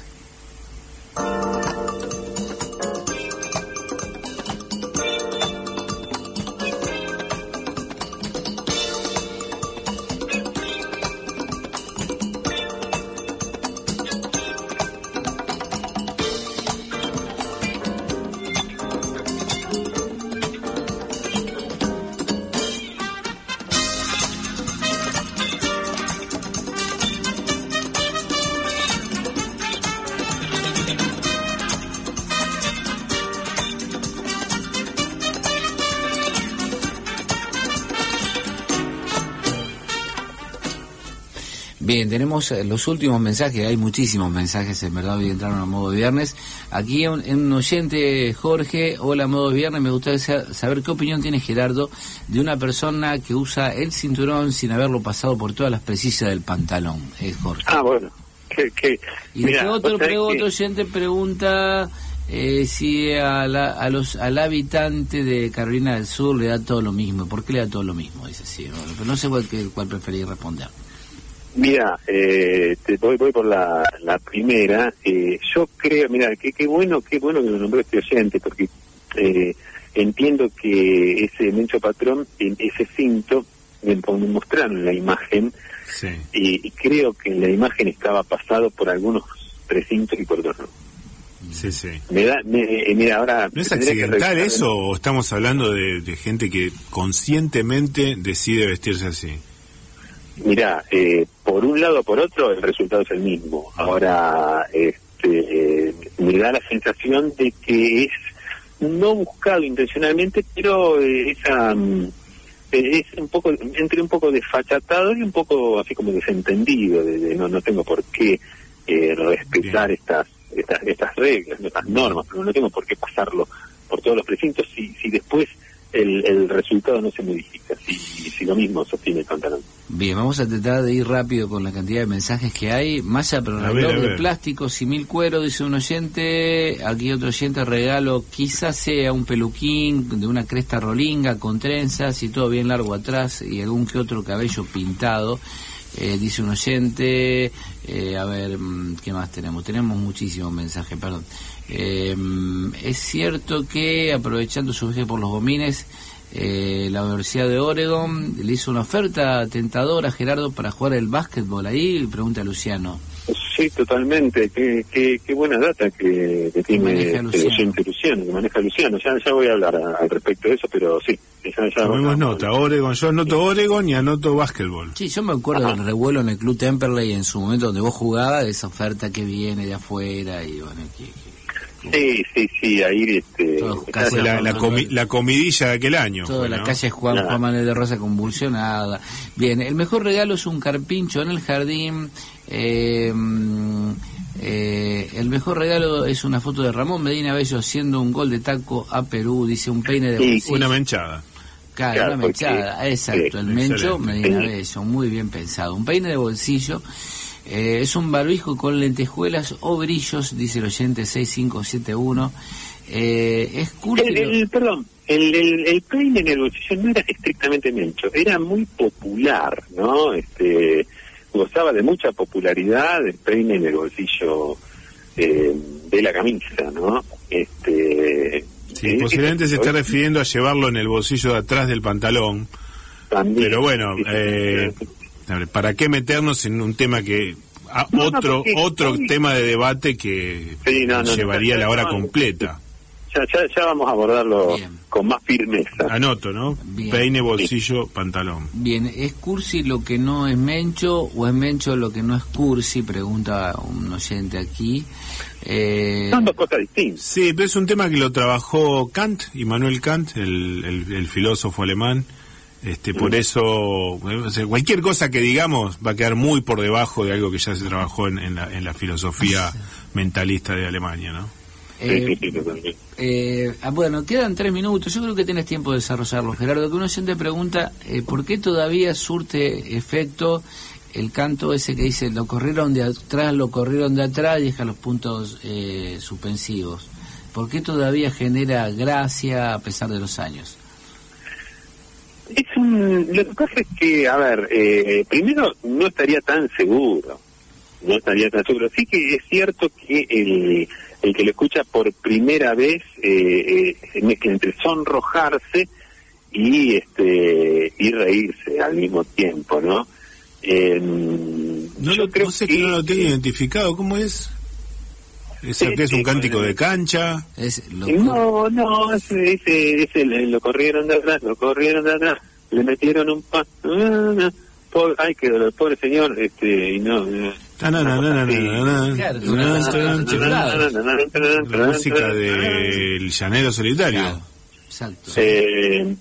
Bien, tenemos eh, los últimos mensajes, hay muchísimos mensajes, en verdad hoy entraron a modo viernes. Aquí un, un oyente, Jorge, hola modo viernes, me gustaría sa- saber qué opinión tiene Gerardo de una persona que usa el cinturón sin haberlo pasado por todas las precisas del pantalón, es Jorge. Ah, bueno, que... que Y otro, pre- otro oyente pregunta eh, si a la- a los, al habitante de Carolina del Sur le da todo lo mismo. ¿Por qué le da todo lo mismo? Dice sí, bueno, pero no sé cuál, cuál preferís responder. Mira, eh, te voy, voy por la, la primera. Eh, yo creo, mira, qué qué bueno, qué bueno que lo nombró este oyente, porque eh, entiendo que ese Mencho Patrón, ese cinto, me, me mostraron la imagen, Sí. y, y creo que en la imagen estaba pasado por algunos precintos y por otros no. Sí, sí. Me da, me, eh, mira, ahora... ¿No es que accidental eso o estamos hablando de, de gente que conscientemente decide vestirse así? Mira, eh, por un lado o por otro, el resultado es el mismo. Ahora, este, eh, me da la sensación de que es no buscado intencionalmente, pero eh, esa, mm, eh, es un poco, entre un poco desfachatado y un poco así como desentendido, de, de no, no tengo por qué eh, respetar estas, estas, estas reglas, estas normas, pero no tengo por qué pasarlo por todos los precintos si, si después el, el resultado no se modifica, si, si lo mismo sostiene el pantalón. Bien, vamos a tratar de ir rápido con la cantidad de mensajes que hay. Malla, pero A ver, reloj de plástico, simil cuero, dice un oyente. Aquí otro oyente, regalo, quizás sea un peluquín de una cresta rolinga con trenzas y todo bien largo atrás y algún que otro cabello pintado. Eh, dice un oyente, eh, a ver, mm, ¿qué más tenemos? Tenemos muchísimos mensajes, perdón. Eh, mm, es cierto que, aprovechando su viaje por los gomines, eh, la Universidad de Oregon le hizo una oferta tentadora a Gerardo para jugar el básquetbol ahí, pregunta Luciano. Sí, totalmente. Qué, qué, qué buena data que, que tiene maneja este Luciano. que maneja Luciano. Ya, ya voy a hablar a- al respecto de eso, pero sí. Ya, ya Tomemos ya- nota, Oregon, yo anoto Oregon y anoto básquetbol. Sí, yo me acuerdo del revuelo en el Club Temperley en su momento donde vos jugabas, de esa oferta que viene de afuera y bueno, que, que- Sí, sí, sí, ahí este... La, la, comi- la comidilla de aquel año. toda la calle Juan. Juan Manuel de Rosa convulsionada. Bien, el mejor regalo es un carpincho en el jardín. eh, mm, eh, el mejor regalo es una foto de Ramón Medina Bello haciendo un gol de taco a Perú, dice un peine de Sí, bolsillo. Una menchada. Claro, Claro, una porque- mechada, exacto, el mencho excelente. Medina. Bello, muy bien pensado. Un peine de bolsillo, eh, es un barbijo con lentejuelas o brillos, dice el oyente 6571. Eh, es cursi El, el- perdón, el, el, el en el bolsillo no era estrictamente mencho, era muy popular, ¿no? Este, gozaba de mucha popularidad el peine en el bolsillo eh, de la camisa, ¿no? Este, Sí, eh, posiblemente se esté hoy refiriendo a llevarlo en el bolsillo de atrás del pantalón. también- Pero bueno, sí, sí, eh, sí. ¿Para qué meternos en un tema que... a- No, no, otro porque otro tema de debate que Sí, no, llevaría no, la hora no, completa. Ya, ya, ya vamos a abordarlo Bien. con más firmeza. Anoto, ¿no? Bien. Peine, bolsillo, pantalón. Bien, ¿es cursi lo que no es mencho o es mencho lo que no es cursi? Pregunta un oyente aquí. Eh, Son dos cosas distintas. Sí, pero es un tema que lo trabajó Kant, Immanuel Kant, el, el- el filósofo alemán. Este, por eso, cualquier cosa que digamos va a quedar muy por debajo de algo que ya se trabajó en, en la, en la filosofía mentalista de Alemania, ¿no? Eh. Eh, ah, bueno, quedan tres minutos. Yo creo que tienes tiempo de desarrollarlo, Gerardo. Que un oyente pregunta eh, por qué todavía surte efecto el canto ese que dice lo corrieron de atrás, lo corrieron de atrás y deja los puntos eh, suspensivos. ¿Por qué todavía genera gracia a pesar de los años? Es un, lo que pasa es que, a ver, eh, primero no estaría tan seguro, no estaría tan seguro. Sí que es cierto que el, el que lo escucha por primera vez eh, eh, mezcla entre sonrojarse y este y reírse al mismo tiempo, ¿no? Eh, No, yo lo, creo no sé que no lo tengo identificado, ¿cómo es? ¿Es, Sí, que es un sí, cántico bueno. de cancha? Es lo No, no, ese, ese, ese le- lo corrieron de atrás, lo corrieron de atrás, le metieron un pan. No, pobre, ay, qué dolor, pobre señor, este, y no. no. Es La música del llanero solitario. Claro, exacto. Eh,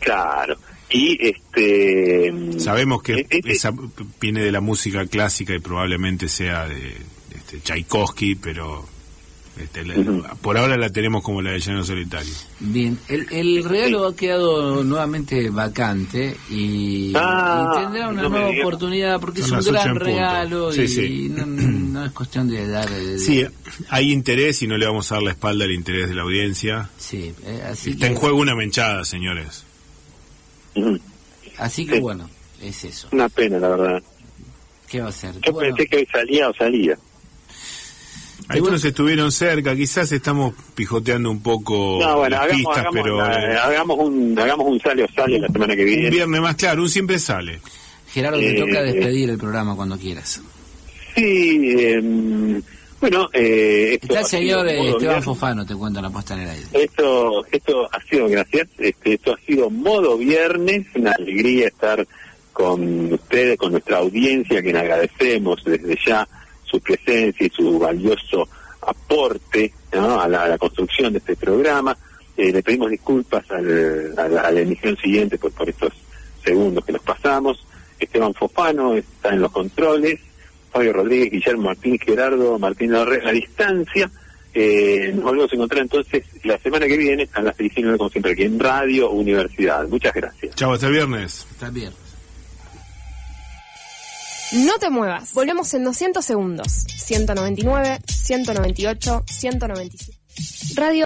claro. Y este. Sabemos que eh, eh, esa viene de la música clásica y probablemente sea de este, Tchaikovsky, pero este, la- por ahora la tenemos como la de Llanero Solitario. Bien, el, el regalo ha quedado nuevamente vacante y, Ah, y tendrá una no nueva oportunidad porque Son es un gran regalo Sí, y sí. No, no es cuestión de dar... de- Sí, hay interés y no le vamos a dar la espalda al interés de la audiencia. sí, eh, así Está que, en juego una menchada, señores. así que Sí. bueno, es eso. Una pena, la verdad. ¿Qué va a ser? Yo Bueno, pensé que hoy salía o salía. Algunos estuvieron cerca, quizás estamos pijoteando un poco No, bueno, las hagamos, pistas, hagamos, pero eh, eh, hagamos un hagamos un sale o sale la semana que un viene. viernes más claro, un siempre sale. Gerardo, te Eh, toca despedir el programa cuando quieras. Sí, em, bueno, eh, esto Está el señor eh, modo Esteban viernes. Fofano, te cuento la puesta en el aire. Esto, esto ha sido, gracias, este, esto ha sido modo viernes, una alegría estar con ustedes, con nuestra audiencia, a quien agradecemos desde ya su presencia y su valioso aporte ¿no? a, la, a la construcción de este programa. Eh, le pedimos disculpas al- a, la, a la emisión siguiente por, por estos segundos que nos pasamos. Esteban Fofano está en los controles, Fabio Rodríguez, Guillermo Martín, Gerardo Martín Larrea, a la distancia. Eh, nos volvemos a encontrar entonces la semana que viene a las 19 como siempre aquí en Radio Universidad. Muchas gracias. Chao, hasta el viernes. Está bien. No te muevas. Volvemos en 200 segundos. 199, 198, 197. Radio